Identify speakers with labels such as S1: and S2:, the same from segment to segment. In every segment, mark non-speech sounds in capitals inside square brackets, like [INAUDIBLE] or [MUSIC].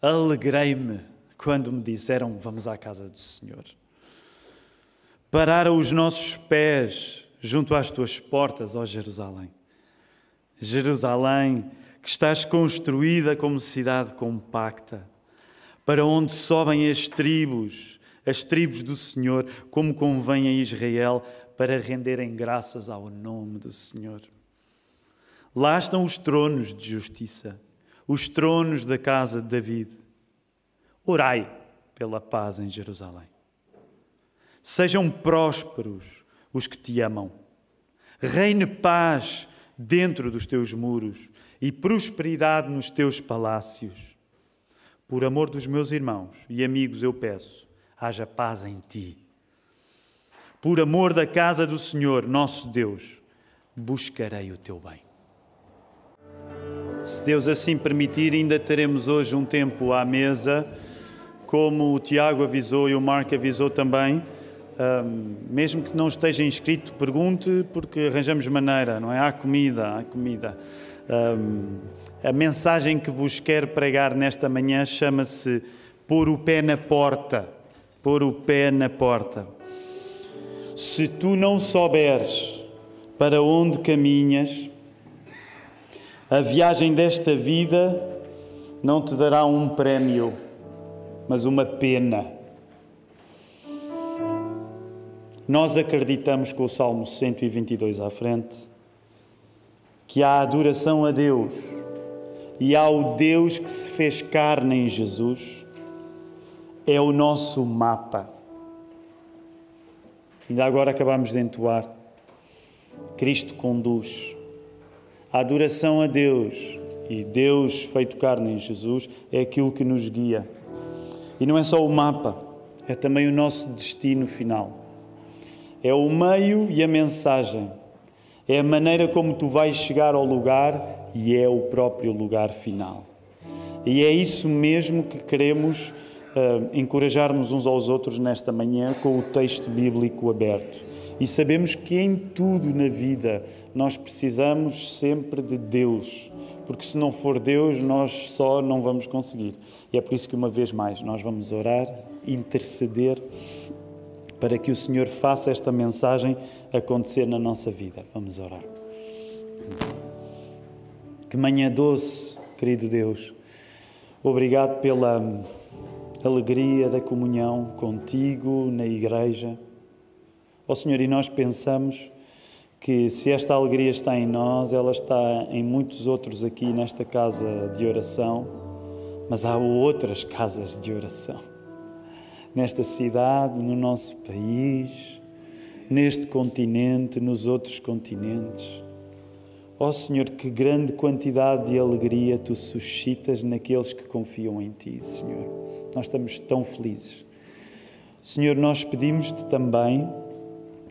S1: Alegrei-me quando me disseram: Vamos à casa do Senhor. Pararam os nossos pés junto às tuas portas, ó Jerusalém. Jerusalém, que estás construída como cidade compacta, para onde sobem as tribos, as tribos do Senhor, como convém a Israel, para renderem graças ao nome do Senhor. Lá estão os tronos de justiça, os tronos da casa de David. Orai pela paz em Jerusalém. Sejam prósperos os que te amam. Reine paz dentro dos teus muros e prosperidade nos teus palácios. Por amor dos meus irmãos e amigos, eu peço, haja paz em ti. Por amor da casa do Senhor, nosso Deus, buscarei o teu bem. Se Deus assim permitir, ainda teremos hoje um tempo à mesa, como o Tiago avisou e o Marco avisou também. Um, mesmo que não esteja inscrito, pergunte, porque arranjamos maneira, não é? Há comida, há comida. Um, a mensagem que vos quero pregar nesta manhã chama-se Pôr o pé na porta. Pôr o pé na porta. Se tu não souberes para onde caminhas, a viagem desta vida não te dará um prémio, mas uma pena Nós acreditamos com o Salmo 122 à frente que há adoração a Deus e há o Deus que se fez carne em Jesus. É o nosso mapa. Ainda agora acabamos de entoar. Cristo conduz. A adoração a Deus e Deus feito carne em Jesus é aquilo que nos guia. E não é só o mapa, é também o nosso destino final. É o meio e a mensagem. É a maneira como tu vais chegar ao lugar e é o próprio lugar final. E é isso mesmo que queremos uh, uns aos outros nesta manhã com o texto bíblico aberto. E sabemos que em tudo na vida nós precisamos sempre de Deus, porque se não for Deus, nós só não vamos conseguir. E é por isso que, uma vez mais, nós vamos orar, interceder para que o Senhor faça esta mensagem acontecer na nossa vida. Vamos orar. Que manhã doce, querido Deus. Obrigado pela alegria da comunhão contigo na igreja. Ó oh, Senhor, e nós pensamos que se esta alegria está em nós, ela está em muitos outros aqui nesta casa de oração, mas há outras casas de oração nesta cidade, no nosso país, neste continente, nos outros continentes. Ó oh, Senhor, que grande quantidade de alegria tu suscitas naqueles que confiam em Ti, Senhor. Nós estamos tão felizes. Senhor, nós pedimos-te também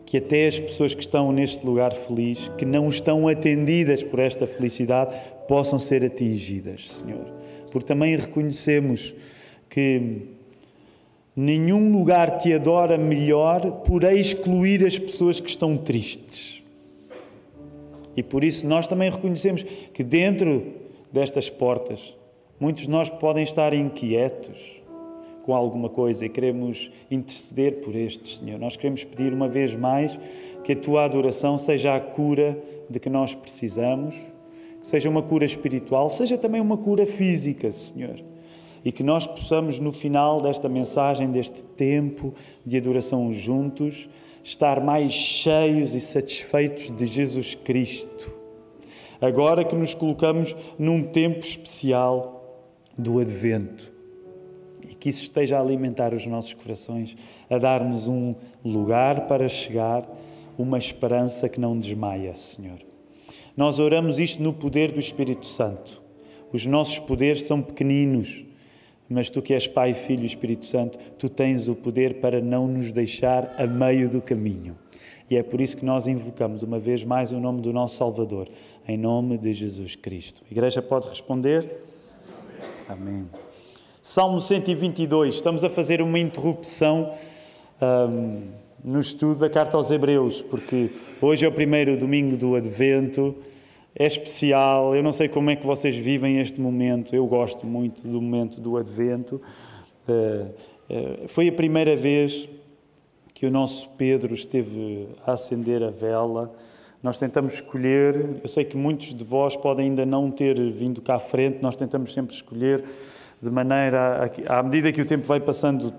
S1: que até as pessoas que estão neste lugar feliz, que não estão atendidas por esta felicidade, possam ser atingidas, Senhor. Porque também reconhecemos que Nenhum lugar te adora melhor por excluir as pessoas que estão tristes. E por isso nós também reconhecemos que dentro destas portas, muitos de nós podem estar inquietos com alguma coisa e queremos interceder por estes, Senhor. Nós queremos pedir uma vez mais que a tua adoração seja a cura de que nós precisamos, que seja uma cura espiritual, seja também uma cura física, Senhor e que nós possamos, no final desta mensagem, deste tempo de adoração juntos, estar mais cheios e satisfeitos de Jesus Cristo. Agora que nos colocamos num tempo especial do Advento e que isso esteja a alimentar os nossos corações, a dar-nos um lugar para chegar, uma esperança que não desmaia, Senhor. Nós oramos isto no poder do Espírito Santo. Os nossos poderes são pequeninos, mas tu que és Pai, Filho e Espírito Santo, tu tens o poder para não nos deixar a meio do caminho. E é por isso que nós invocamos uma vez mais o nome do nosso Salvador, em nome de Jesus Cristo. A igreja pode responder? Amém. Salmo 122. Estamos a fazer uma interrupção um, no estudo da carta aos Hebreus, porque hoje é o primeiro domingo do Advento é especial. Eu não sei como é que vocês vivem este momento. Eu gosto muito do momento do Advento. Uh, uh, foi a primeira vez que o nosso Pedro esteve a acender a vela. Nós tentamos escolher, eu sei que muitos de vós podem ainda não ter vindo cá à frente, nós tentamos sempre escolher de maneira, à medida que o tempo vai passando,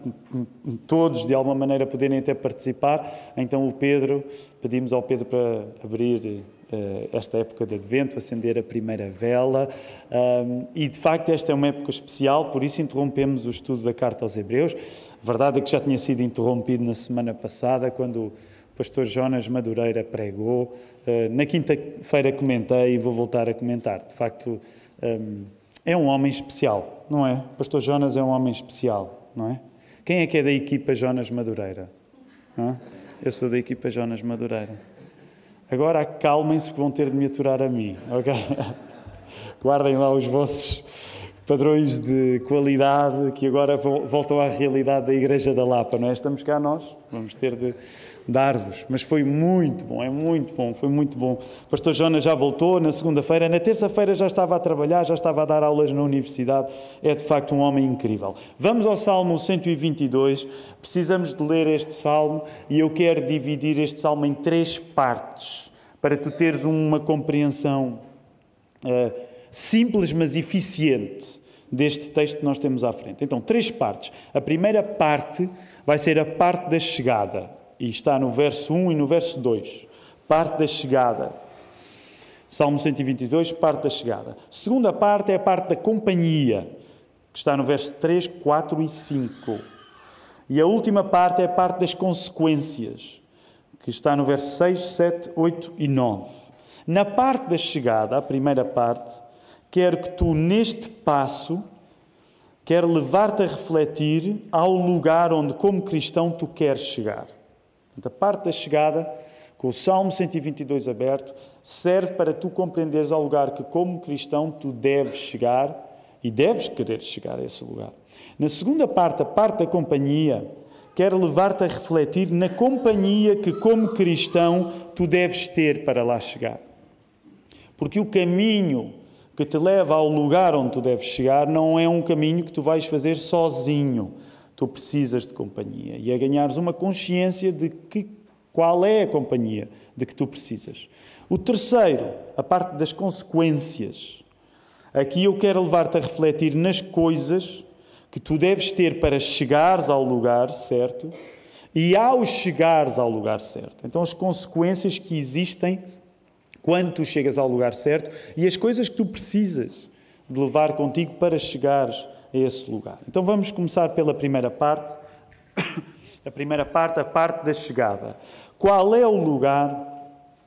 S1: todos de alguma maneira poderem até participar. Então o Pedro, pedimos ao Pedro para abrir eh, esta época de Advento, acender a primeira vela. E de facto esta é uma época especial, por isso interrompemos o estudo da carta aos Hebreus. A verdade é que já tinha sido interrompido na semana passada, quando o pastor Jonas Madureira pregou. Eh, na quinta-feira comentei e vou voltar a comentar. De facto é um homem especial, não é? Pastor Jonas é um homem especial, não é? Quem é que é da equipa Jonas Madureira? É? Eu sou da equipa Jonas Madureira. Agora acalmem-se que vão ter de me aturar a mim, ok? [LAUGHS] Guardem lá os vossos padrões de qualidade que agora voltam à realidade da Igreja da Lapa, não é? Estamos cá nós, vamos ter de dar-vos. Mas foi muito bom, é muito bom, foi muito bom. O pastor Jonas já voltou na segunda-feira, na terça-feira já estava a trabalhar, já estava a dar aulas na universidade. É de facto um homem incrível. Vamos ao Salmo 122. Precisamos de ler este salmo e eu quero dividir este salmo em três partes para tu teres uma compreensão uh, simples, mas eficiente deste texto que nós temos à frente. Então, três partes. A primeira parte vai ser a parte da chegada e está no verso 1 e no verso 2, parte da chegada. Salmo 122, parte da chegada. Segunda parte é a parte da companhia, que está no verso 3, 4 e 5. E a última parte é a parte das consequências, que está no verso 6, 7, 8 e 9. Na parte da chegada, a primeira parte, quero que tu, neste passo, quer levar-te a refletir ao lugar onde, como cristão, tu queres chegar. Portanto, a parte da chegada, com o Salmo 122 aberto, serve para tu compreenderes ao lugar que, como cristão, tu deves chegar e deves querer chegar a esse lugar. Na segunda parte, a parte da companhia, quero levar-te a refletir na companhia que, como cristão, tu deves ter para lá chegar. Porque o caminho que te leva ao lugar onde tu deves chegar não é um caminho que tu vais fazer sozinho tu precisas de companhia e a ganhares uma consciência de que, qual é a companhia de que tu precisas. O terceiro, a parte das consequências. Aqui eu quero levar-te a refletir nas coisas que tu deves ter para chegares ao lugar certo e ao chegares ao lugar certo. Então, as consequências que existem quando tu chegas ao lugar certo e as coisas que tu precisas de levar contigo para chegares a esse lugar. Então vamos começar pela primeira parte. [COUGHS] A primeira parte, a parte da chegada. Qual é o lugar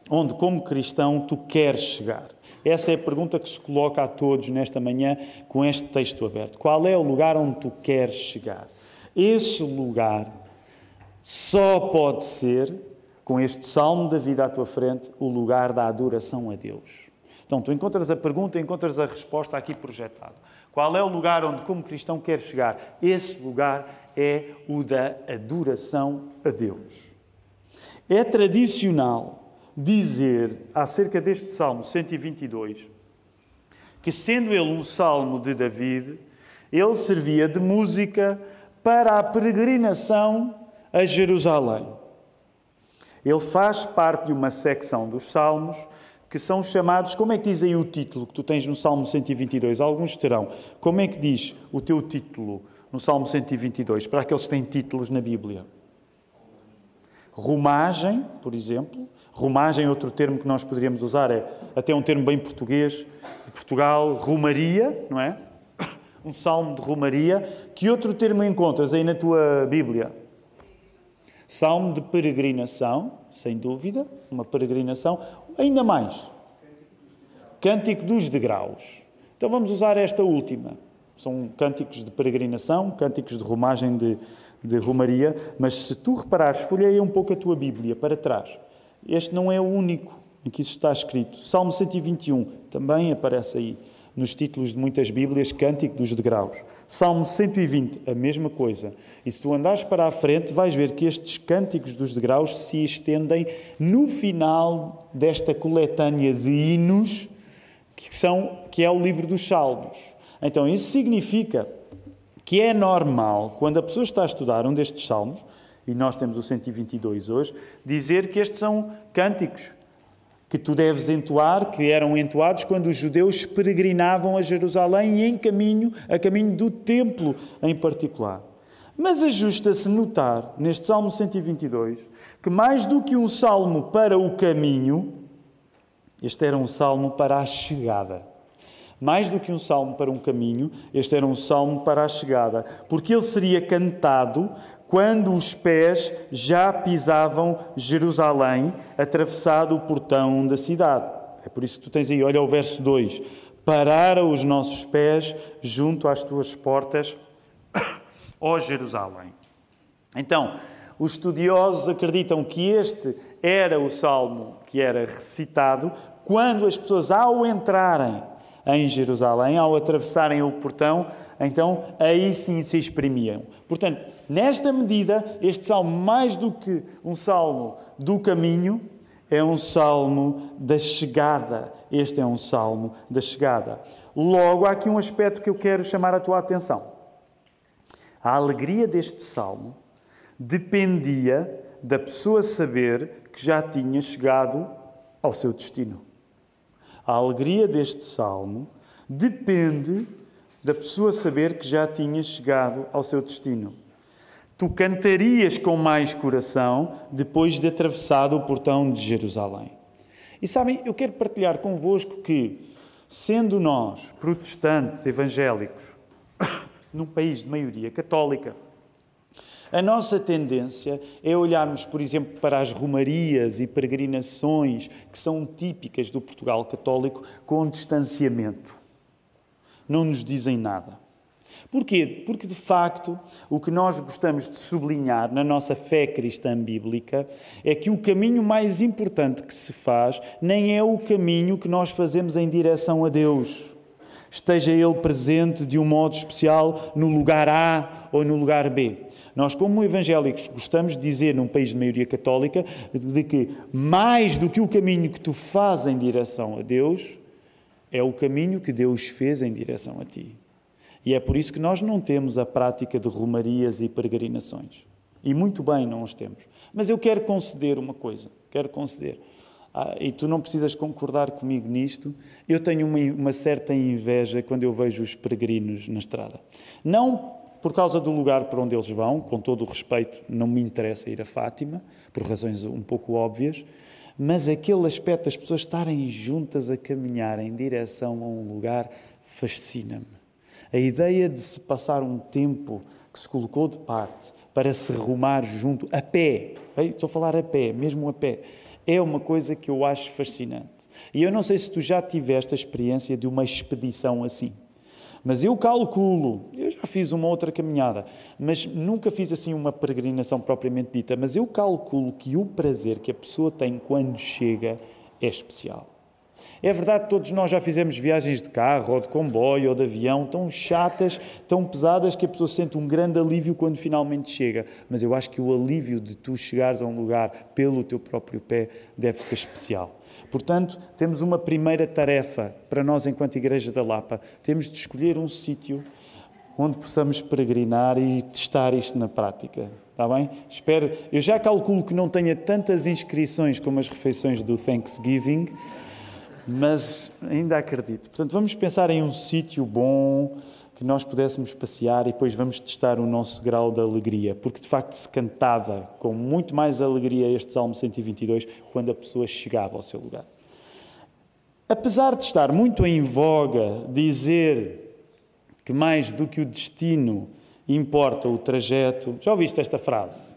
S1: onde, como cristão, tu queres chegar? Essa é a pergunta que se coloca a todos nesta manhã com este texto aberto. Qual é o lugar onde tu queres chegar? Esse lugar só pode ser, com este salmo da vida à tua frente, o lugar da adoração a Deus. Então, tu encontras a pergunta, encontras a resposta aqui projetada. Qual é o lugar onde, como cristão, quer chegar? Esse lugar é o da adoração a Deus. É tradicional dizer acerca deste Salmo 122 que, sendo ele um salmo de David, ele servia de música para a peregrinação a Jerusalém. Ele faz parte de uma secção dos Salmos que são chamados, como é que diz aí o título que tu tens no Salmo 122? Alguns terão. Como é que diz o teu título no Salmo 122, para aqueles que têm títulos na Bíblia? Romagem, por exemplo. Romagem, outro termo que nós poderíamos usar, é até um termo bem português, de Portugal, romaria, não é? [COUGHS] Um salmo de romaria. Que outro termo encontras aí na tua Bíblia? Salmo de peregrinação, sem dúvida, uma peregrinação. Ainda mais. Cântico dos degraus. Então vamos usar esta última. São cânticos de peregrinação, cânticos de romagem de, de romaria, mas se tu reparares, folheia um pouco a tua Bíblia para trás. Este não é o único em que isso está escrito. Salmo 121 também aparece aí nos títulos de muitas Bíblias, Cântico dos Degraus. Salmo 120, a mesma coisa. E se tu andares para a frente, vais ver que estes Cânticos dos Degraus se estendem no final desta coletânea de hinos que, são, que é o livro dos Salmos. Então, isso significa que é normal, quando a pessoa está a estudar um destes salmos, e nós temos o 122 hoje, dizer que estes são cânticos que tu deves entoar, que eram entoados quando os judeus peregrinavam a Jerusalém e em caminho, a caminho do templo em particular. Mas ajusta-se notar, neste Salmo 122, que mais do que um salmo para o caminho, este era um salmo para a chegada. Mais do que um salmo para um caminho, este era um salmo para a chegada, porque ele seria cantado quando os pés já pisavam Jerusalém, atravessado o portão da cidade. É por isso que tu tens aí, olha o verso 2: Pararam os nossos pés junto às tuas portas, [COUGHS] ó Jerusalém. Então, os estudiosos acreditam que este era o salmo que era recitado quando as pessoas, ao entrarem em Jerusalém, ao atravessarem o portão, então aí sim se exprimiam. Portanto, nesta medida, este salmo, mais do que um salmo do caminho, é um salmo da chegada. Este é um salmo da chegada. Logo, há aqui um aspecto que eu quero chamar a tua atenção. A alegria deste salmo dependia da pessoa saber que já tinha chegado ao seu destino. A alegria deste salmo depende da pessoa saber que já tinha chegado ao seu destino. Tu cantarias com mais coração depois de atravessado o portão de Jerusalém. E sabem, eu quero partilhar convosco que, sendo nós protestantes evangélicos, [COUGHS] num país de maioria católica, a nossa tendência é olharmos, por exemplo, para as romarias e peregrinações que são típicas do Portugal católico com distanciamento. Não nos dizem nada. Porquê? Porque, de facto, o que nós gostamos de sublinhar na nossa fé cristã bíblica é que o caminho mais importante que se faz nem é o caminho que nós fazemos em direção a Deus. Esteja Ele presente de um modo especial no lugar A ou no lugar B. Nós, como evangélicos, gostamos de dizer, num país de maioria católica, de que mais do que o caminho que tu fazes em direção a Deus, é o caminho que Deus fez em direção a ti. E é por isso que nós não temos a prática de romarias e peregrinações. E muito bem não os temos. Mas eu quero conceder uma coisa, quero conceder. Ah, e tu não precisas concordar comigo nisto. Eu tenho uma, uma certa inveja quando eu vejo os peregrinos na estrada. Não por causa do lugar para onde eles vão, com todo o respeito, não me interessa ir a Fátima, por razões um pouco óbvias, mas aquele aspecto das pessoas estarem juntas a caminhar em direção a um lugar fascina-me. A ideia de se passar um tempo que se colocou de parte para se rumar junto, a pé, estou a falar a pé, mesmo a pé, é uma coisa que eu acho fascinante. E eu não sei se tu já tiveste a experiência de uma expedição assim. Mas eu calculo, eu já fiz uma outra caminhada, mas nunca fiz assim uma peregrinação propriamente dita, mas eu calculo que o prazer que a pessoa tem quando chega é especial. É verdade que todos nós já fizemos viagens de carro, ou de comboio, ou de avião, tão chatas, tão pesadas, que a pessoa sente um grande alívio quando finalmente chega. Mas eu acho que o alívio de tu chegares a um lugar pelo teu próprio pé deve ser especial. Portanto, temos uma primeira tarefa para nós, enquanto Igreja da Lapa. Temos de escolher um sítio onde possamos peregrinar e testar isto na prática. Está bem? Espero. Eu já calculo que não tenha tantas inscrições como as refeições do Thanksgiving, mas ainda acredito. Portanto, vamos pensar em um sítio bom que nós pudéssemos passear e depois vamos testar o nosso grau de alegria, porque de facto se cantava com muito mais alegria este Salmo 122 quando a pessoa chegava ao seu lugar. Apesar de estar muito em voga dizer que mais do que o destino importa o trajeto, já ouviste esta frase?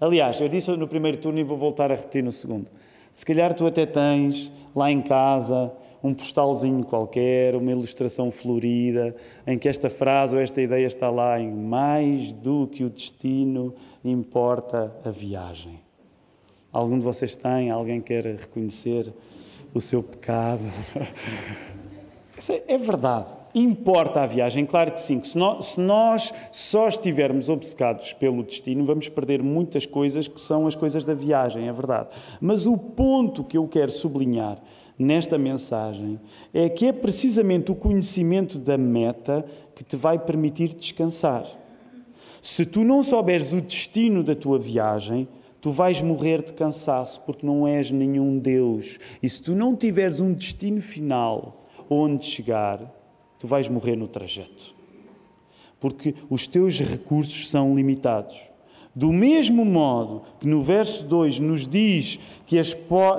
S1: Aliás, eu disse no primeiro turno e vou voltar a repetir no segundo. Se calhar tu até tens lá em casa um postalzinho qualquer, uma ilustração florida, em que esta frase ou esta ideia está lá em mais do que o destino importa a viagem. Algum de vocês tem? Alguém quer reconhecer o seu pecado? [LAUGHS] é verdade. Importa a viagem? Claro que sim. Que se, nós, se nós só estivermos obcecados pelo destino, vamos perder muitas coisas que são as coisas da viagem, é verdade. Mas o ponto que eu quero sublinhar nesta mensagem é que é precisamente o conhecimento da meta que te vai permitir descansar. Se tu não souberes o destino da tua viagem, tu vais morrer de cansaço, porque não és nenhum Deus. E se tu não tiveres um destino final onde chegar, tu vais morrer no trajeto. Porque os teus recursos são limitados. Do mesmo modo que no verso 2 nos diz que, as,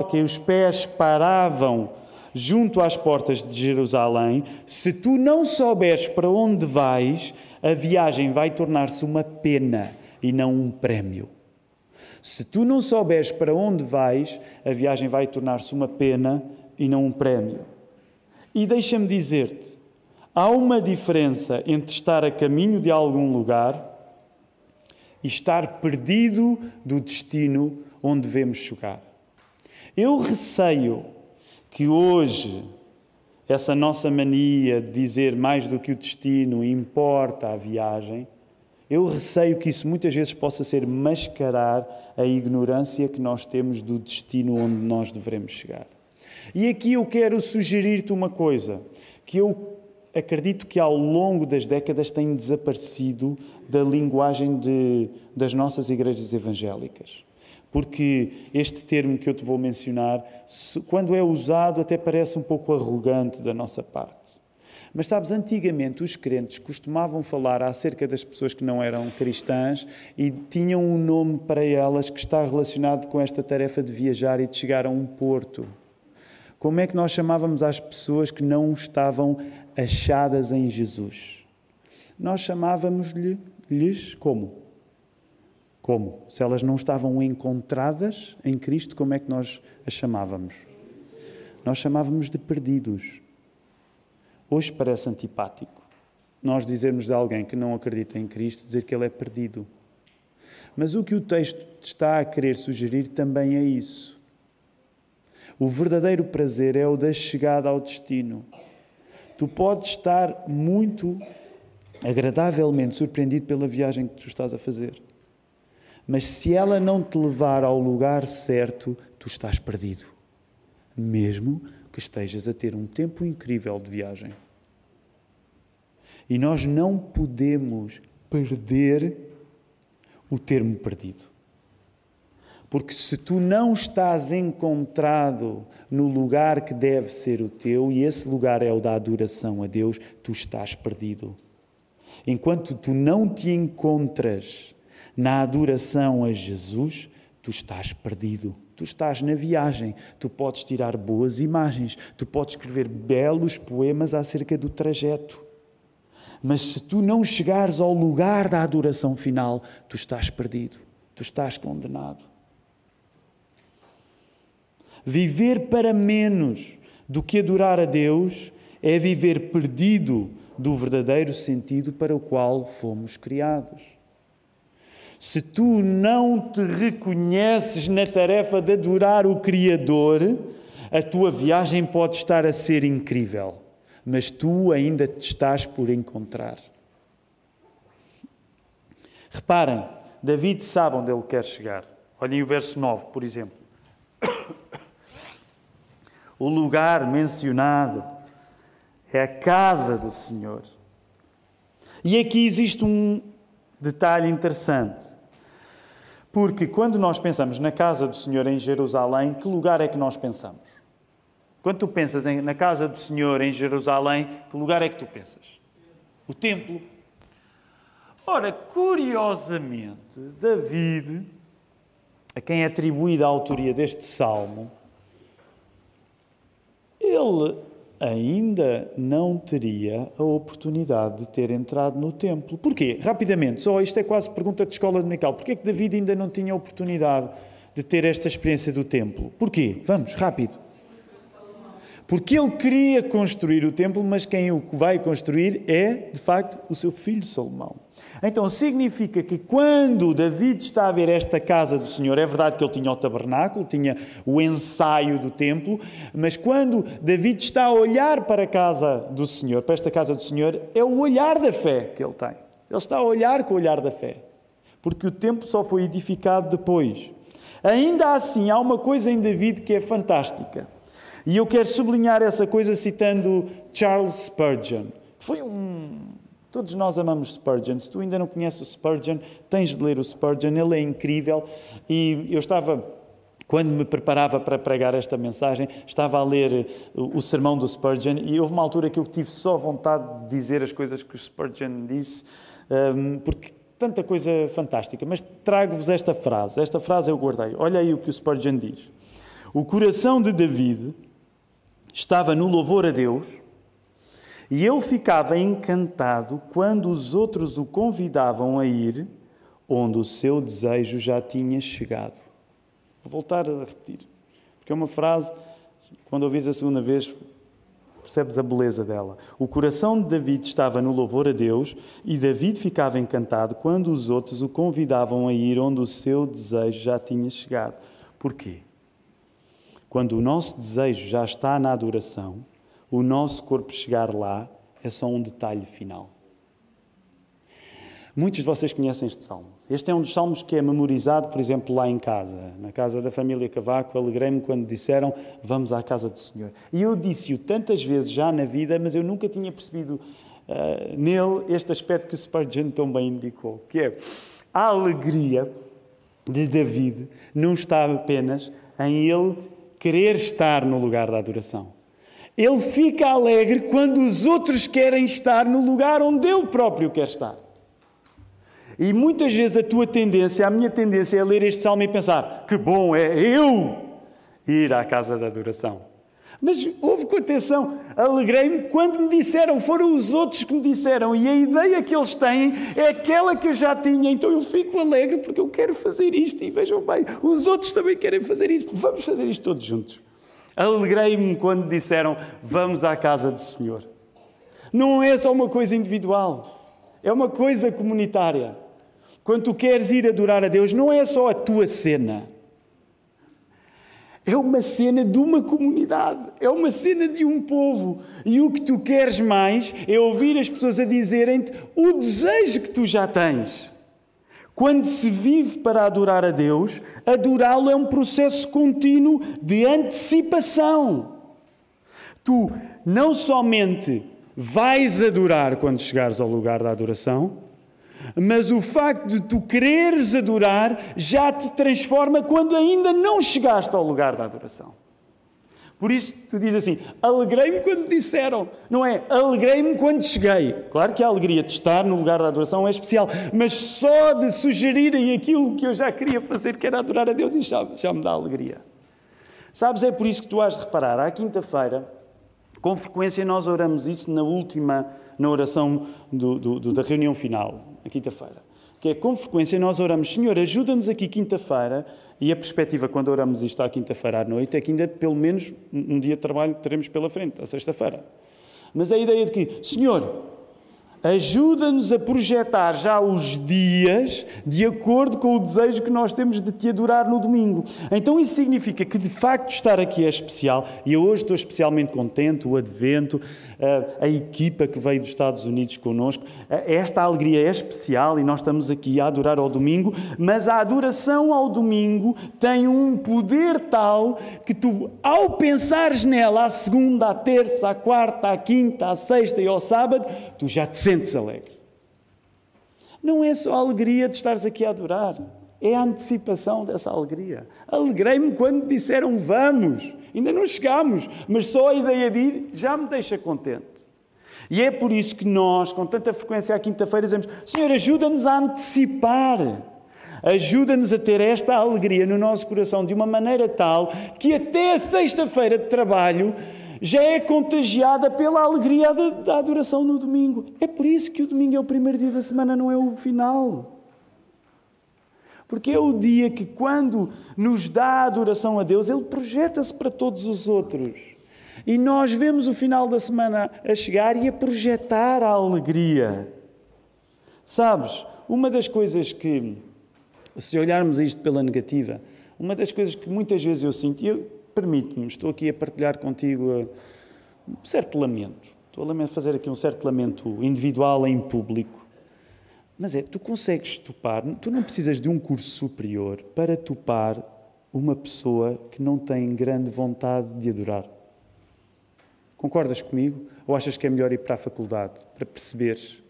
S1: que os pés paravam junto às portas de Jerusalém, se tu não souberes para onde vais, a viagem vai tornar-se uma pena e não um prémio. Se tu não souberes para onde vais, a viagem vai tornar-se uma pena e não um prémio. E deixa-me dizer-te: há uma diferença entre estar a caminho de algum lugar e estar perdido do destino onde devemos chegar. Eu receio que hoje essa nossa mania de dizer mais do que o destino importa a viagem, eu receio que isso muitas vezes possa ser mascarar a ignorância que nós temos do destino onde nós devemos chegar. E aqui eu quero sugerir-te uma coisa, que eu acredito que ao longo das décadas tem desaparecido da linguagem de, das nossas igrejas evangélicas. Porque este termo que eu te vou mencionar, quando é usado, até parece um pouco arrogante da nossa parte. Mas sabes, antigamente os crentes costumavam falar acerca das pessoas que não eram cristãs e tinham um nome para elas que está relacionado com esta tarefa de viajar e de chegar a um porto. Como é que nós chamávamos as pessoas que não estavam achadas em Jesus? Nós chamávamos-lhes como? Como? Se elas não estavam encontradas em Cristo, como é que nós as chamávamos? Nós chamávamos de perdidos. Hoje parece antipático nós dizermos de alguém que não acredita em Cristo, dizer que ele é perdido. Mas o que o texto está a querer sugerir também é isso. O verdadeiro prazer é o da chegada ao destino. Tu podes estar muito agradavelmente surpreendido pela viagem que tu estás a fazer. Mas se ela não te levar ao lugar certo, tu estás perdido. Mesmo que estejas a ter um tempo incrível de viagem. E nós não podemos perder o termo perdido. Porque se tu não estás encontrado no lugar que deve ser o teu, e esse lugar é o da adoração a Deus, tu estás perdido. Enquanto tu não te encontras na adoração a Jesus, tu estás perdido. Tu estás na viagem, tu podes tirar boas imagens, tu podes escrever belos poemas acerca do trajeto. Mas se tu não chegares ao lugar da adoração final, tu estás perdido, tu estás condenado. Viver para menos do que adorar a Deus é viver perdido do verdadeiro sentido para o qual fomos criados. Se tu não te reconheces na tarefa de adorar o Criador, a tua viagem pode estar a ser incrível, mas tu ainda te estás por encontrar. Reparem, David sabe onde ele quer chegar. Olhem o verso 9, por exemplo o lugar mencionado é a casa do Senhor. E aqui existe um detalhe interessante. Porque quando nós pensamos na casa do Senhor em Jerusalém, que lugar é que nós pensamos? Quando tu pensas em, na casa do Senhor em Jerusalém, que lugar é que tu pensas? O templo. Ora, curiosamente, David, a quem é atribuída a autoria deste salmo, ele ainda não teria a oportunidade de ter entrado no templo. Porquê? Rapidamente, só isto é quase pergunta de escola dominical. Porquê que David ainda não tinha a oportunidade de ter esta experiência do templo? Porquê? Vamos, rápido. Porque ele queria construir o templo, mas quem o vai construir é, de facto, o seu filho Salomão. Então significa que quando David está a ver esta casa do Senhor, é verdade que ele tinha o tabernáculo, tinha o ensaio do templo, mas quando David está a olhar para a casa do Senhor, para esta casa do Senhor, é o olhar da fé que ele tem. Ele está a olhar com o olhar da fé. Porque o templo só foi edificado depois. Ainda assim, há uma coisa em David que é fantástica. E eu quero sublinhar essa coisa citando Charles Spurgeon, foi um. Todos nós amamos Spurgeon. Se tu ainda não conheces o Spurgeon, tens de ler o Spurgeon, ele é incrível. E eu estava quando me preparava para pregar esta mensagem, estava a ler o sermão do Spurgeon e houve uma altura que eu tive só vontade de dizer as coisas que o Spurgeon disse, hum, porque tanta coisa fantástica. Mas trago-vos esta frase. Esta frase eu guardei. Olha aí o que o Spurgeon diz. O coração de David estava no louvor a Deus e ele ficava encantado quando os outros o convidavam a ir onde o seu desejo já tinha chegado. Vou voltar a repetir, porque é uma frase, quando ouvis a segunda vez, percebes a beleza dela. O coração de David estava no louvor a Deus e David ficava encantado quando os outros o convidavam a ir onde o seu desejo já tinha chegado. Porquê? Quando o nosso desejo já está na adoração, o nosso corpo chegar lá é só um detalhe final. Muitos de vocês conhecem este salmo. Este é um dos salmos que é memorizado, por exemplo, lá em casa, na casa da família Cavaco. Alegrei-me quando disseram: Vamos à casa do Senhor. E eu disse-o tantas vezes já na vida, mas eu nunca tinha percebido uh, nele este aspecto que o Spurgeon tão bem indicou, que é a alegria de David não está apenas em ele querer estar no lugar da adoração. Ele fica alegre quando os outros querem estar no lugar onde ele próprio quer estar. E muitas vezes a tua tendência, a minha tendência é ler este salmo e pensar: que bom é eu ir à casa da adoração. Mas houve com atenção, alegrei-me quando me disseram, foram os outros que me disseram, e a ideia que eles têm é aquela que eu já tinha, então eu fico alegre porque eu quero fazer isto. E vejam bem, os outros também querem fazer isto, vamos fazer isto todos juntos. Alegrei-me quando disseram, vamos à casa do Senhor. Não é só uma coisa individual, é uma coisa comunitária. Quando tu queres ir adorar a Deus, não é só a tua cena. É uma cena de uma comunidade, é uma cena de um povo. E o que tu queres mais é ouvir as pessoas a dizerem-te o desejo que tu já tens. Quando se vive para adorar a Deus, adorá-lo é um processo contínuo de antecipação. Tu não somente vais adorar quando chegares ao lugar da adoração, mas o facto de tu quereres adorar já te transforma quando ainda não chegaste ao lugar da adoração. Por isso tu dizes assim: alegrei-me quando disseram, não é? Alegrei-me quando cheguei. Claro que a alegria de estar no lugar da adoração é especial, mas só de sugerirem aquilo que eu já queria fazer, que era adorar a Deus, e já, já me dá alegria. Sabes, é por isso que tu has de reparar, à quinta-feira, com frequência nós oramos isso na última, na oração do, do, do, da reunião final na quinta-feira. Que é com frequência nós oramos, Senhor, ajuda-nos aqui quinta-feira, e a perspectiva quando oramos isto à quinta-feira à noite é que ainda pelo menos um dia de trabalho teremos pela frente, a sexta-feira. Mas a ideia de que, Senhor, Ajuda-nos a projetar já os dias de acordo com o desejo que nós temos de te adorar no domingo. Então isso significa que de facto estar aqui é especial e eu hoje estou especialmente contente, o advento, a equipa que veio dos Estados Unidos connosco. Esta alegria é especial e nós estamos aqui a adorar ao domingo, mas a adoração ao domingo tem um poder tal que tu, ao pensares nela à segunda, à terça, à quarta, à quinta, à sexta e ao sábado, tu já te sentes alegre. Não é só a alegria de estares aqui a adorar, é a antecipação dessa alegria. Alegrei-me quando disseram vamos, ainda não chegámos, mas só a ideia de ir já me deixa contente. E é por isso que nós, com tanta frequência à quinta-feira, dizemos: Senhor, ajuda-nos a antecipar. Ajuda-nos a ter esta alegria no nosso coração de uma maneira tal que até a sexta-feira de trabalho já é contagiada pela alegria da, da adoração no domingo. É por isso que o domingo é o primeiro dia da semana, não é o final. Porque é o dia que, quando nos dá a adoração a Deus, Ele projeta-se para todos os outros. E nós vemos o final da semana a chegar e a projetar a alegria. Sabes, uma das coisas que, se olharmos a isto pela negativa, uma das coisas que muitas vezes eu sinto, e eu permite-me, estou aqui a partilhar contigo um certo lamento. Estou a fazer aqui um certo lamento individual em público. Mas é, tu consegues topar, tu não precisas de um curso superior para topar uma pessoa que não tem grande vontade de adorar. Concordas comigo? Ou achas que é melhor ir para a faculdade para perceberes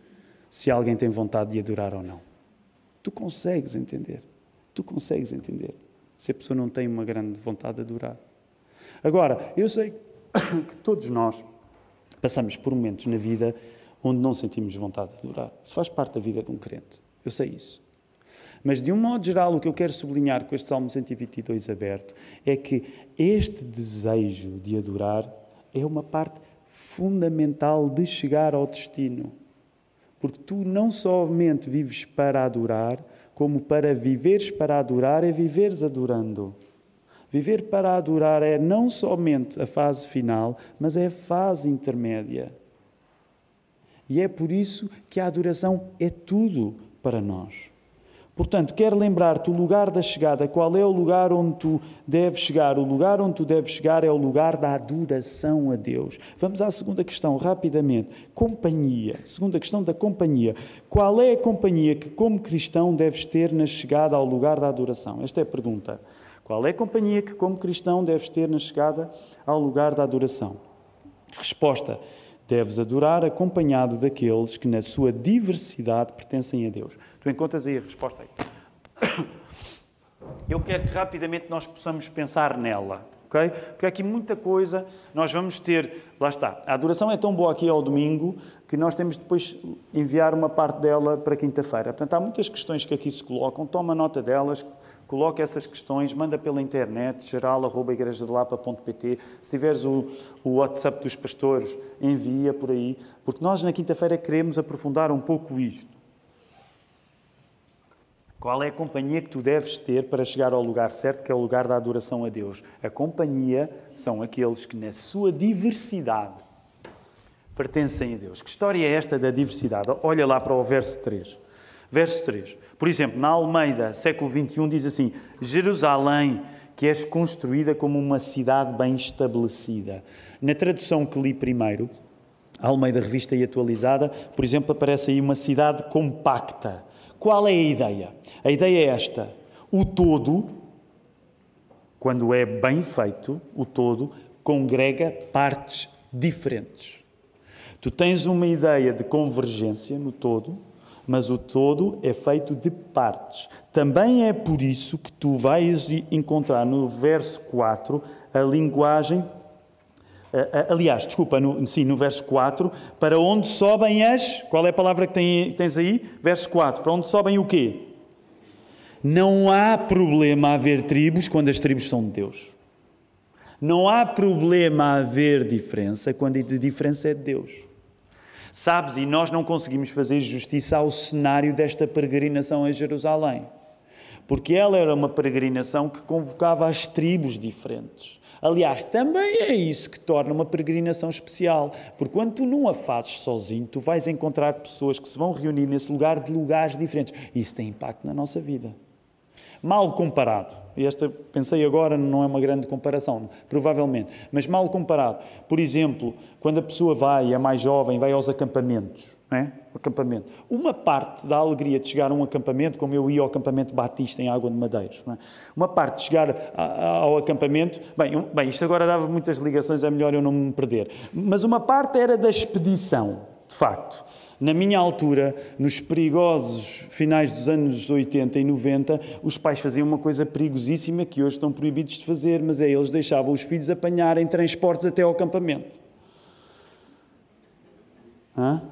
S1: se alguém tem vontade de adorar ou não? Tu consegues entender. Tu consegues entender se a pessoa não tem uma grande vontade de adorar. Agora, eu sei [COUGHS] que todos nós passamos por momentos na vida onde não sentimos vontade de adorar. Isso faz parte da vida de um crente. Eu sei isso. Mas, de um modo geral, o que eu quero sublinhar com este Salmo 122 aberto é que este desejo de adorar é uma parte fundamental de chegar ao destino. Porque tu não somente vives para adorar, como para viveres para adorar é viveres adorando. Viver para adorar é não somente a fase final, mas é a fase intermédia. E é por isso que a adoração é tudo para nós. Portanto, quero lembrar-te o lugar da chegada. Qual é o lugar onde tu deves chegar? O lugar onde tu deves chegar é o lugar da adoração a Deus. Vamos à segunda questão, rapidamente. Companhia. Segunda questão da companhia. Qual é a companhia que, como cristão, deves ter na chegada ao lugar da adoração? Esta é a pergunta. Qual é a companhia que, como cristão, deves ter na chegada ao lugar da adoração? Resposta. Deves adorar acompanhado daqueles que, na sua diversidade, pertencem a Deus. Tu encontras aí a resposta aí. Eu quero que rapidamente nós possamos pensar nela, ok? Porque aqui muita coisa nós vamos ter. Lá está. A adoração é tão boa aqui ao domingo que nós temos depois enviar uma parte dela para quinta-feira. Portanto, há muitas questões que aqui se colocam. Toma nota delas, coloca essas questões, manda pela internet, geral.igrejadelapa.pt. Se tiveres o, o WhatsApp dos pastores, envia por aí, porque nós na quinta-feira queremos aprofundar um pouco isto. Qual é a companhia que tu deves ter para chegar ao lugar certo, que é o lugar da adoração a Deus? A companhia são aqueles que, na sua diversidade, pertencem a Deus. Que história é esta da diversidade? Olha lá para o verso 3. Verso 3. Por exemplo, na Almeida, século XXI, diz assim: Jerusalém, que és construída como uma cidade bem estabelecida. Na tradução que li primeiro, a Almeida Revista e Atualizada, por exemplo, aparece aí uma cidade compacta. Qual é a ideia? A ideia é esta: o todo, quando é bem feito, o todo congrega partes diferentes. Tu tens uma ideia de convergência no todo, mas o todo é feito de partes. Também é por isso que tu vais encontrar no verso 4 a linguagem. Aliás, desculpa, no, sim, no verso 4, para onde sobem as. Qual é a palavra que tens aí? Verso 4. Para onde sobem o quê? Não há problema haver tribos quando as tribos são de Deus. Não há problema haver diferença quando a diferença é de Deus. Sabes, e nós não conseguimos fazer justiça ao cenário desta peregrinação a Jerusalém. Porque ela era uma peregrinação que convocava as tribos diferentes. Aliás, também é isso que torna uma peregrinação especial, porque quando tu não a fazes sozinho, tu vais encontrar pessoas que se vão reunir nesse lugar de lugares diferentes. Isso tem impacto na nossa vida. Mal comparado, e esta pensei agora não é uma grande comparação, provavelmente, mas mal comparado. Por exemplo, quando a pessoa vai, é mais jovem, vai aos acampamentos, não é? acampamento. Uma parte da alegria de chegar a um acampamento, como eu ia ao acampamento Batista em Água de Madeiros, é? uma parte de chegar ao acampamento, bem, bem, isto agora dava muitas ligações, é melhor eu não me perder, mas uma parte era da expedição, de facto. Na minha altura, nos perigosos finais dos anos 80 e 90, os pais faziam uma coisa perigosíssima que hoje estão proibidos de fazer, mas é eles deixavam os filhos apanharem transportes até ao acampamento. Hã?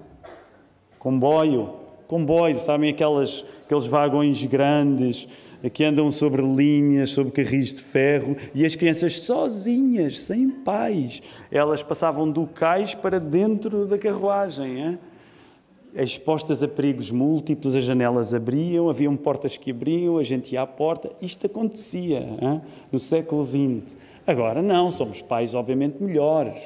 S1: Comboio, comboio, sabem aquelas, aqueles vagões grandes que andam sobre linhas, sobre carris de ferro, e as crianças sozinhas, sem pais, elas passavam do cais para dentro da carruagem. Hein? Expostas a perigos múltiplos, as janelas abriam, haviam portas que abriam, a gente ia à porta. Isto acontecia hein? no século XX. Agora não, somos pais, obviamente, melhores.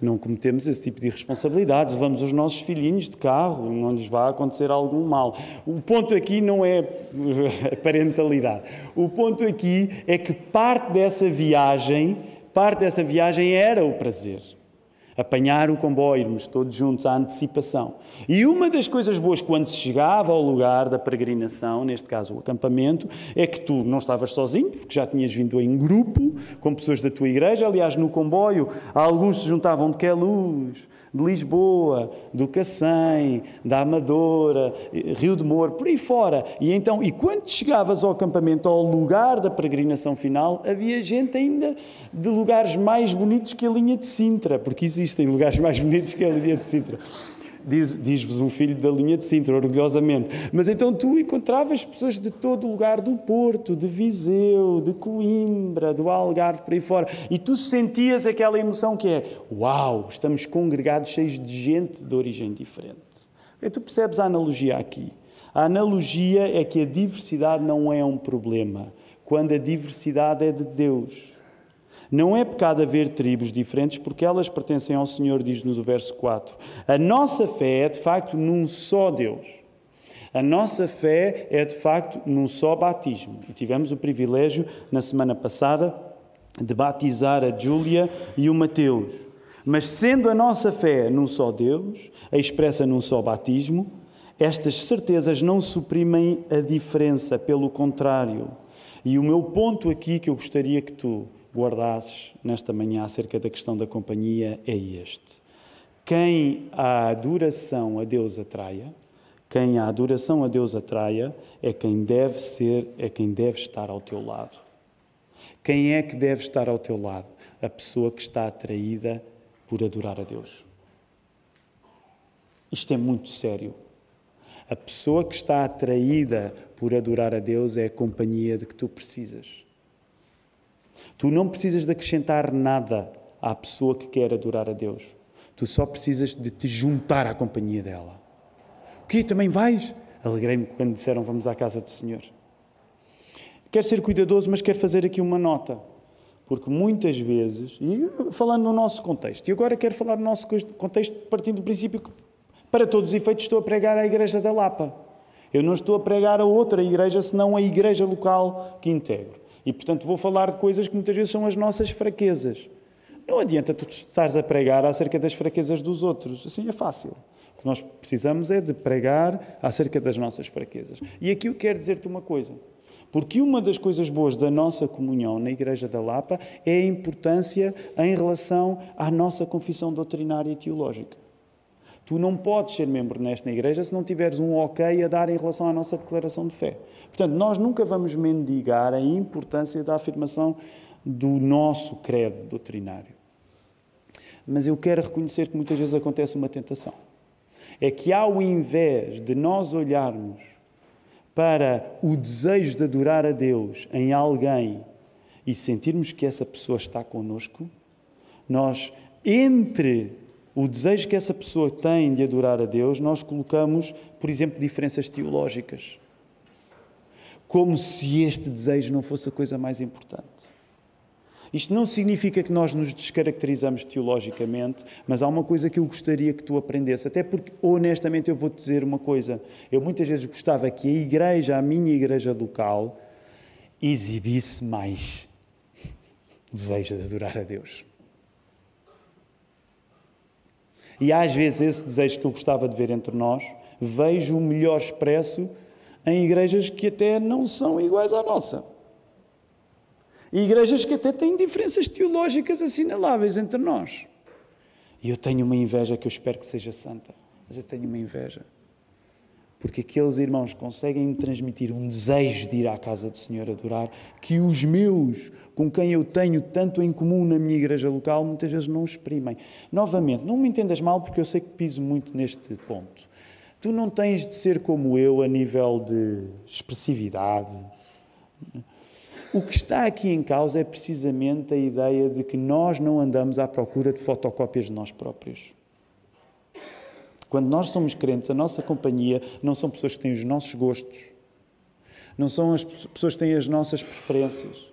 S1: Não cometemos esse tipo de irresponsabilidades, levamos os nossos filhinhos de carro, não lhes vai acontecer algum mal. O ponto aqui não é [LAUGHS] a parentalidade. O ponto aqui é que parte dessa viagem, parte dessa viagem era o prazer. Apanhar o comboio, irmos todos juntos à antecipação. E uma das coisas boas quando se chegava ao lugar da peregrinação, neste caso o acampamento, é que tu não estavas sozinho, porque já tinhas vindo em grupo, com pessoas da tua igreja. Aliás, no comboio, alguns se juntavam de Queluz, de Lisboa, do Cacém, da Amadora, Rio de Moro, por aí fora. E então, e quando chegavas ao acampamento, ao lugar da peregrinação final, havia gente ainda de lugares mais bonitos que a linha de Sintra, porque existem lugares mais bonitos que a linha de Sintra. Diz-vos diz um filho da linha de Sintra, orgulhosamente. Mas então tu encontravas pessoas de todo o lugar, do Porto, de Viseu, de Coimbra, do Algarve, por aí fora. E tu sentias aquela emoção que é: Uau, estamos congregados cheios de gente de origem diferente. E tu percebes a analogia aqui. A analogia é que a diversidade não é um problema, quando a diversidade é de Deus. Não é pecado haver tribos diferentes, porque elas pertencem ao Senhor, diz-nos o verso 4. A nossa fé é de facto num só Deus. A nossa fé é de facto num só batismo. E tivemos o privilégio, na semana passada, de batizar a Júlia e o Mateus. Mas sendo a nossa fé num só Deus, a expressa num só batismo, estas certezas não suprimem a diferença, pelo contrário. E o meu ponto aqui que eu gostaria que tu guardasses nesta manhã acerca da questão da companhia é este. Quem a adoração a Deus atraia, quem a adoração a Deus atraia, é quem deve ser, é quem deve estar ao teu lado. Quem é que deve estar ao teu lado? A pessoa que está atraída por adorar a Deus. Isto é muito sério. A pessoa que está atraída por adorar a Deus é a companhia de que tu precisas. Tu não precisas de acrescentar nada à pessoa que quer adorar a Deus. Tu só precisas de te juntar à companhia dela. O que também vais? Alegrei-me quando disseram vamos à casa do Senhor. Quero ser cuidadoso, mas quero fazer aqui uma nota. Porque muitas vezes, e falando no nosso contexto, e agora quero falar no nosso contexto partindo do princípio que, para todos os efeitos, estou a pregar à Igreja da Lapa. Eu não estou a pregar a outra igreja, senão a igreja local que integro. E, portanto, vou falar de coisas que muitas vezes são as nossas fraquezas. Não adianta tu estares a pregar acerca das fraquezas dos outros. Assim é fácil. O que nós precisamos é de pregar acerca das nossas fraquezas. E aqui eu quero dizer-te uma coisa. Porque uma das coisas boas da nossa comunhão na Igreja da Lapa é a importância em relação à nossa confissão doutrinária e teológica. Tu não podes ser membro nesta igreja se não tiveres um ok a dar em relação à nossa declaração de fé. Portanto, nós nunca vamos mendigar a importância da afirmação do nosso credo doutrinário. Mas eu quero reconhecer que muitas vezes acontece uma tentação. É que ao invés de nós olharmos para o desejo de adorar a Deus em alguém e sentirmos que essa pessoa está conosco, nós, entre o desejo que essa pessoa tem de adorar a Deus, nós colocamos, por exemplo, diferenças teológicas. Como se este desejo não fosse a coisa mais importante. Isto não significa que nós nos descaracterizamos teologicamente, mas há uma coisa que eu gostaria que tu aprendesse, até porque, honestamente, eu vou-te dizer uma coisa. Eu muitas vezes gostava que a igreja, a minha igreja local, exibisse mais [LAUGHS] desejo de adorar a Deus. E às vezes esse desejo que eu gostava de ver entre nós, vejo o melhor expresso em igrejas que até não são iguais à nossa. E igrejas que até têm diferenças teológicas assinaláveis entre nós. E eu tenho uma inveja que eu espero que seja santa, mas eu tenho uma inveja porque aqueles irmãos conseguem me transmitir um desejo de ir à casa do Senhor adorar, que os meus, com quem eu tenho tanto em comum na minha igreja local, muitas vezes não exprimem. Novamente, não me entendas mal, porque eu sei que piso muito neste ponto. Tu não tens de ser como eu a nível de expressividade. O que está aqui em causa é precisamente a ideia de que nós não andamos à procura de fotocópias de nós próprios. Quando nós somos crentes, a nossa companhia não são pessoas que têm os nossos gostos, não são as pessoas que têm as nossas preferências,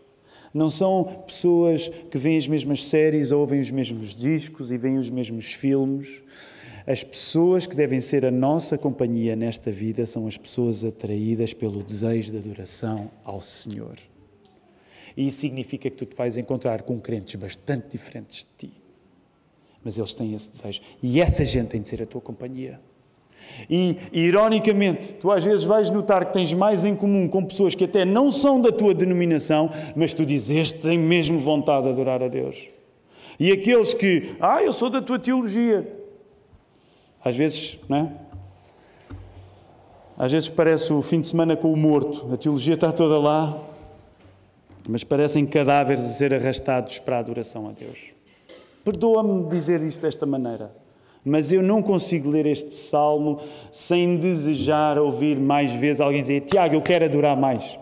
S1: não são pessoas que veem as mesmas séries ou ouvem os mesmos discos e veem os mesmos filmes. As pessoas que devem ser a nossa companhia nesta vida são as pessoas atraídas pelo desejo de adoração ao Senhor. E isso significa que tu te vais encontrar com crentes bastante diferentes de ti Mas eles têm esse desejo. E essa gente tem de ser a tua companhia. E, ironicamente, tu às vezes vais notar que tens mais em comum com pessoas que até não são da tua denominação, mas tu dizes, este tem mesmo vontade de adorar a Deus. E aqueles que, ah, eu sou da tua teologia. Às vezes, não é? Às vezes parece o fim de semana com o morto. A teologia está toda lá, mas parecem cadáveres a ser arrastados para a adoração a Deus. Perdoa-me dizer isto desta maneira, mas eu não consigo ler este salmo sem desejar ouvir mais vezes alguém dizer: Tiago, eu quero adorar mais.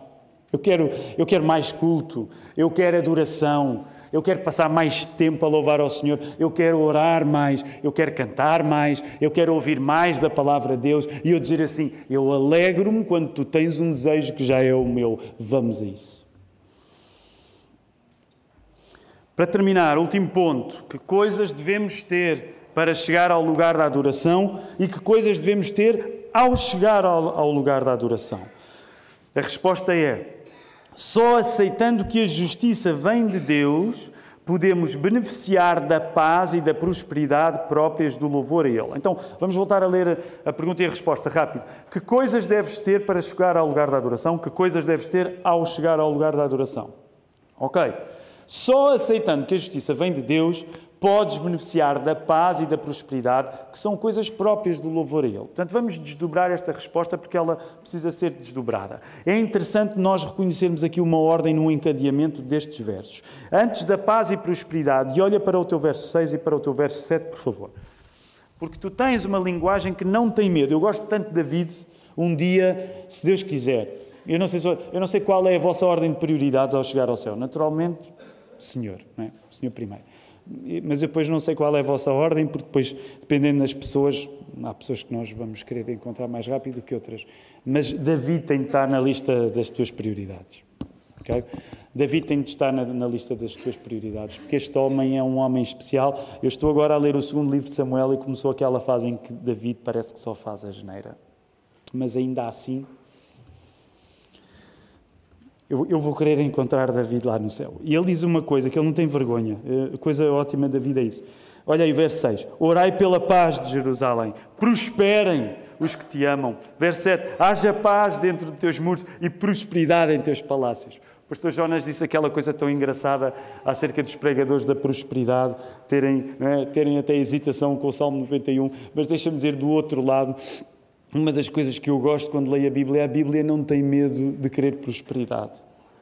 S1: Eu quero, eu quero mais culto, eu quero adoração, eu quero passar mais tempo a louvar ao Senhor, eu quero orar mais, eu quero cantar mais, eu quero ouvir mais da palavra de Deus. E eu dizer assim: eu alegro-me quando tu tens um desejo que já é o meu, vamos a isso. Para terminar, último ponto: que coisas devemos ter para chegar ao lugar da adoração e que coisas devemos ter ao chegar ao, lugar da adoração? A resposta é: só aceitando que a justiça vem de Deus, podemos beneficiar da paz e da prosperidade próprias do louvor a Ele. Então, vamos voltar a ler a pergunta e a resposta rápido. Que coisas deves ter para chegar ao lugar da adoração? Que coisas deves ter ao chegar ao lugar da adoração? Ok. Só aceitando que a justiça vem de Deus, podes beneficiar da paz e da prosperidade, que são coisas próprias do louvor a Ele. Portanto, vamos desdobrar esta resposta porque ela precisa ser desdobrada. É interessante nós reconhecermos aqui uma ordem no encadeamento destes versos. Antes da paz e prosperidade, e olha para o teu verso 6 e para o teu verso 7, por favor. Porque tu tens uma linguagem que não tem medo. Eu gosto tanto de David, um dia, se Deus quiser. Eu não sei, eu não sei qual é a vossa ordem de prioridades ao chegar ao céu. Naturalmente, Senhor, não é? Senhor primeiro mas depois não sei qual é a vossa ordem, porque depois, dependendo das pessoas, há pessoas que nós vamos querer encontrar mais rápido do que outras. Mas Davi tem de estar na lista das tuas prioridades. Okay? Davi tem de estar na, na, lista das tuas prioridades, porque este homem é um homem especial. Eu estou agora a ler o segundo livro de Samuel e começou aquela fase em que Davi parece que só faz a geneira. Mas ainda assim, eu, eu, vou querer encontrar David lá no céu. E ele diz uma coisa que ele não tem vergonha. A coisa ótima da vida é isso. Olha aí, verso 6. Orai pela paz de Jerusalém. Prosperem os que te amam. Verso 7. Haja paz dentro de teus muros e prosperidade em teus palácios. O pastor Jonas disse aquela coisa tão engraçada acerca dos pregadores da prosperidade, terem, é, terem até hesitação com o Salmo 91, mas deixa-me dizer do outro lado, uma das coisas que eu gosto quando leio a Bíblia é a Bíblia não tem medo de querer prosperidade.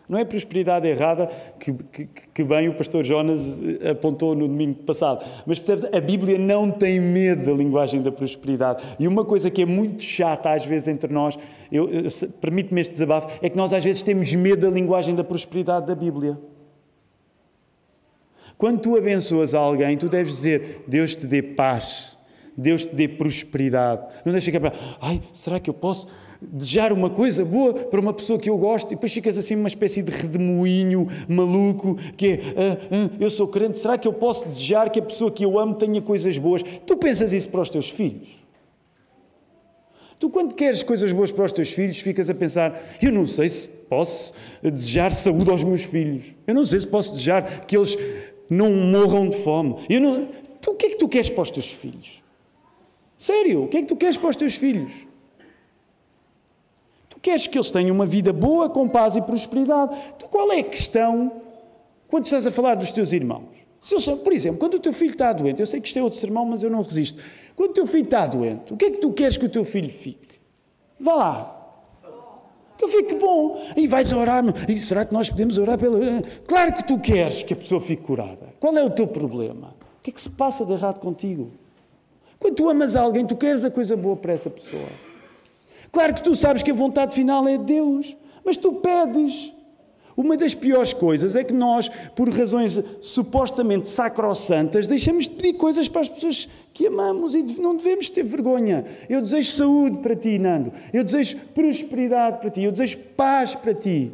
S1: Não é prosperidade errada que, que, que, bem o pastor Jonas eh, apontou no domingo passado. Mas percebes, a Bíblia não tem medo da linguagem da prosperidade. E uma coisa que é muito chata às vezes entre nós, eu, eu permite-me este desabafo, é que nós às vezes temos medo da linguagem da prosperidade da Bíblia. Quando tu abençoas alguém, tu deves dizer: Deus te dê paz. Deus te dê prosperidade. Não deixa que é ai, será que eu posso desejar uma coisa boa para uma pessoa que eu gosto e depois ficas assim uma espécie de redemoinho maluco que é, ah, ah, eu sou crente, será que eu posso desejar que a pessoa que eu amo tenha coisas boas? Tu pensas isso para os teus filhos? Tu, quando queres coisas boas para os teus filhos, ficas a pensar: eu não sei se posso desejar saúde aos meus filhos, eu não sei se posso desejar que eles não morram de fome. Eu não... Tu, o que é que tu queres para os teus filhos? Sério, o que é que tu queres para os teus filhos? Tu queres que eles tenham uma vida boa, com paz e prosperidade. Tu, qual é a questão quando estás a falar dos teus irmãos? Se eles, por exemplo, quando o teu filho está doente, eu sei que isto é outro sermão, mas eu não resisto. Quando o teu filho está doente, o que é que tu queres que o teu filho fique? Vá lá. Que ele fique bom. E vais orar. E será que nós podemos orar pela. Claro que tu queres que a pessoa fique curada. Qual é o teu problema? O que é que se passa de errado contigo? Quando tu amas alguém, tu queres a coisa boa para essa pessoa. Claro que tu sabes que a vontade final é de Deus, mas tu pedes. Uma das piores coisas é que nós, por razões supostamente sacrossantas, deixamos de pedir coisas para as pessoas que amamos e não devemos ter vergonha. Eu desejo saúde para ti, Nando. Eu desejo prosperidade para ti. Eu desejo paz para ti.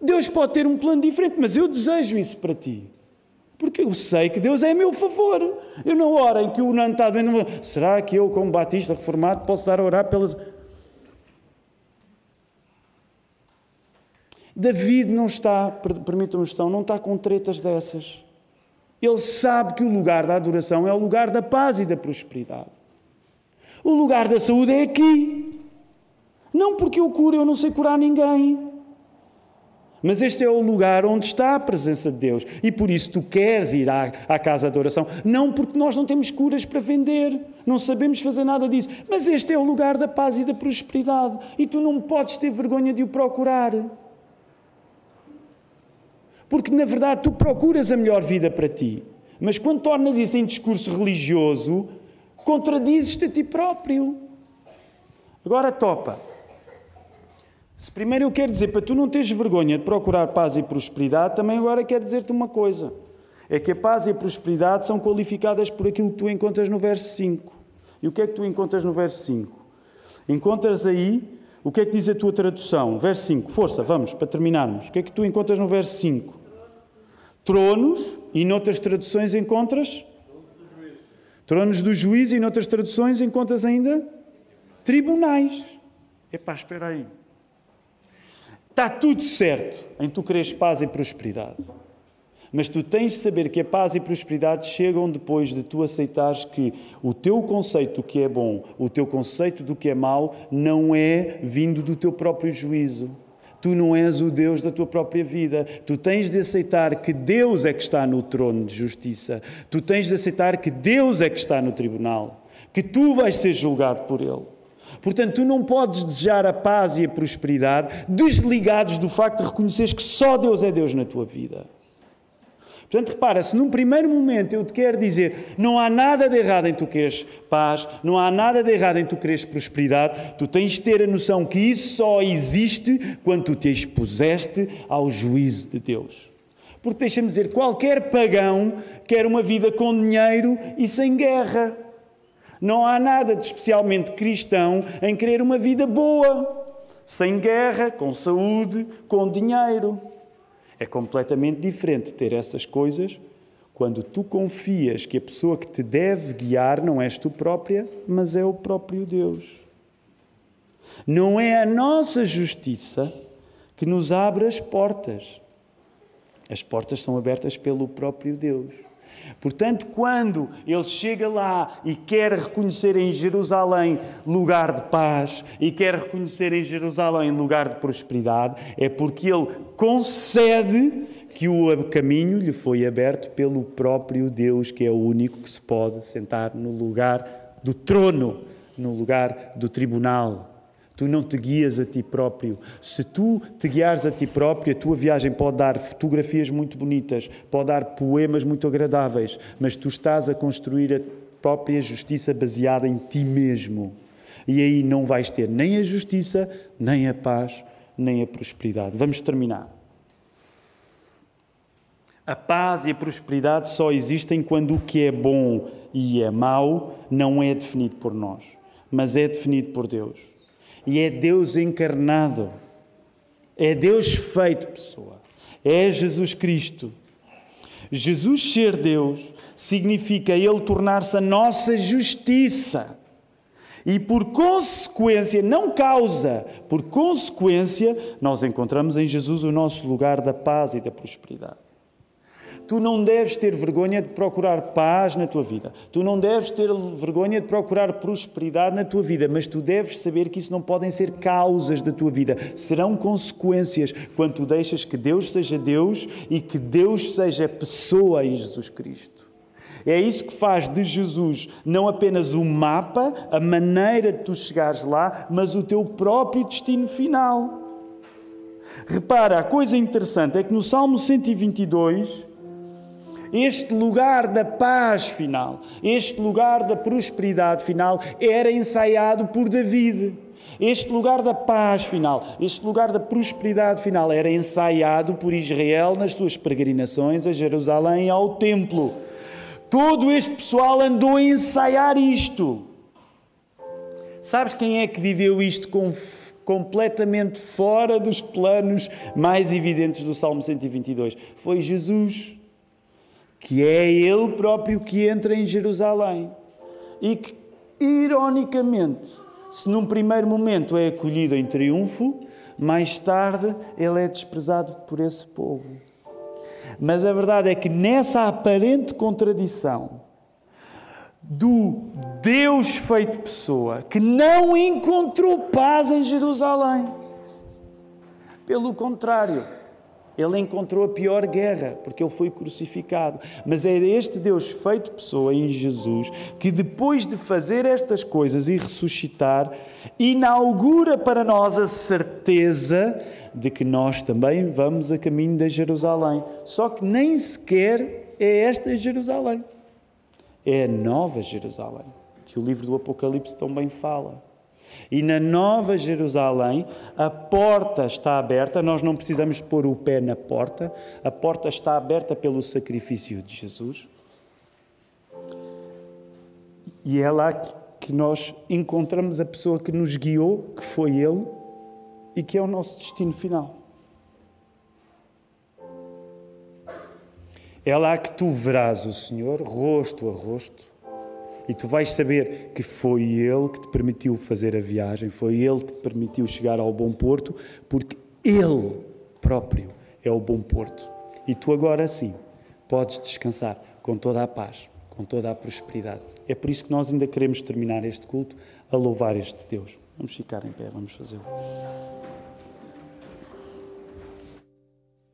S1: Deus pode ter um plano diferente, mas eu desejo isso para ti. Porque eu sei que Deus é a meu favor. Eu não oro em que o Nando está doendo. Será que eu, como batista reformado, posso dar a orar pelas. David não está, permitam-me expressão, não está com tretas dessas. Ele sabe que o lugar da adoração é o lugar da paz e da prosperidade. O lugar da saúde é aqui. Não porque eu curo, eu não sei curar ninguém. Mas este é o lugar onde está a presença de Deus. E por isso tu queres ir à, à, casa de oração. Não porque nós não temos curas para vender, não sabemos fazer nada disso. Mas este é o lugar da paz e da prosperidade. E tu não podes ter vergonha de o procurar. Porque na verdade tu procuras a melhor vida para ti. Mas quando tornas isso em discurso religioso, contradizes-te a ti próprio. Agora topa. Se primeiro eu quero dizer para tu não teres vergonha de procurar paz e prosperidade, também agora quero dizer-te uma coisa. É que a paz e a prosperidade são qualificadas por aquilo que tu encontras no verso 5. E o que é que tu encontras no verso 5? Encontras aí, o que é que diz a tua tradução? Verso 5, força, vamos, para terminarmos. O que é que tu encontras no verso 5? Tronos, e noutras traduções encontras? Tronos do juízo, e noutras traduções encontras ainda? Tribunais. Epá, espera aí. Está tudo certo em tu quereres paz e prosperidade. Mas tu tens de saber que a paz e prosperidade chegam depois de tu aceitares que o teu conceito do que é bom, o teu conceito do que é mau, não é vindo do teu próprio juízo. Tu não és o Deus da tua própria vida. Tu tens de aceitar que Deus é que está no trono de justiça. Tu tens de aceitar que Deus é que está no tribunal. Que tu vais ser julgado por Ele. Portanto, tu não podes desejar a paz e a prosperidade desligados do facto de reconheceres que só Deus é Deus na tua vida. Portanto, repara, se num primeiro momento eu te quero dizer não há nada de errado em tu queres paz, não há nada de errado em tu queres prosperidade, tu tens de ter a noção que isso só existe quando tu te expuseste ao juízo de Deus. Porque deixa-me dizer, qualquer pagão quer uma vida com dinheiro e sem guerra. Não há nada de especialmente cristão em querer uma vida boa, sem guerra, com saúde, com dinheiro. É completamente diferente ter essas coisas quando tu confias que a pessoa que te deve guiar não és tu própria, mas é o próprio Deus. Não é a nossa justiça que nos abre as portas. As portas são abertas pelo próprio Deus. Portanto, quando ele chega lá e quer reconhecer em Jerusalém lugar de paz e quer reconhecer em Jerusalém lugar de prosperidade, é porque ele concede que o caminho lhe foi aberto pelo próprio Deus, que é o único que se pode sentar no lugar do trono, no lugar do tribunal. Tu não te guias a ti próprio. Se tu te guiares a ti próprio, a tua viagem pode dar fotografias muito bonitas, pode dar poemas muito agradáveis, mas tu estás a construir a própria justiça baseada em ti mesmo. E aí não vais ter nem a justiça, nem a paz, nem a prosperidade. Vamos terminar. A paz e a prosperidade só existem quando o que é bom e é mau não é definido por nós, mas é definido por Deus e é Deus encarnado. É Deus feito pessoa. É Jesus Cristo. Jesus ser Deus significa Ele tornar-se a nossa justiça. E por consequência, não causa, por consequência, nós encontramos em Jesus o nosso lugar da paz e da prosperidade. Tu não deves ter vergonha de procurar paz na tua vida. Tu não deves ter vergonha de procurar prosperidade na tua vida, mas tu deves saber que isso não podem ser causas da tua vida. Serão consequências quando tu deixas que Deus seja Deus e que Deus seja pessoa em Jesus Cristo. É isso que faz de Jesus não apenas o mapa, a maneira de tu chegares lá, mas o teu próprio destino final. Repara, a coisa interessante é que no Salmo 122, este lugar da paz final, este lugar da prosperidade final era ensaiado por David. Este lugar da paz final, este lugar da prosperidade final era ensaiado por Israel nas suas peregrinações a Jerusalém e ao templo. Todo este pessoal andou a ensaiar isto. Sabes quem é que viveu isto com, completamente fora dos planos mais evidentes do Salmo 122? Foi Jesus que é Ele próprio que entra em Jerusalém e que, ironicamente, se num primeiro momento é acolhido em triunfo, mais tarde ele é desprezado por esse povo. Mas a verdade é que nessa aparente contradição do Deus feito pessoa, que não encontrou paz em Jerusalém, pelo contrário, ele encontrou a pior guerra, porque ele foi crucificado. Mas é este Deus feito pessoa em Jesus que, depois de fazer estas coisas e ressuscitar, inaugura para nós a certeza de que nós também vamos a caminho de Jerusalém. Só que nem sequer é esta Jerusalém. É a nova Jerusalém, que o livro do Apocalipse também fala. E na Nova Jerusalém, a porta está aberta, nós não precisamos pôr o pé na porta, a porta está aberta pelo sacrifício de Jesus. E é lá que nós encontramos a pessoa que nos guiou, que foi Ele, e que é o nosso destino final. É lá que tu verás o Senhor, rosto a rosto, e tu vais saber que foi Ele que te permitiu fazer a viagem, foi Ele que te permitiu chegar ao bom porto, porque Ele próprio é o bom porto. E tu agora sim podes descansar com toda a paz, com toda a prosperidade. É por isso que nós ainda queremos terminar este culto a louvar este Deus. Vamos ficar em pé, vamos fazê-lo.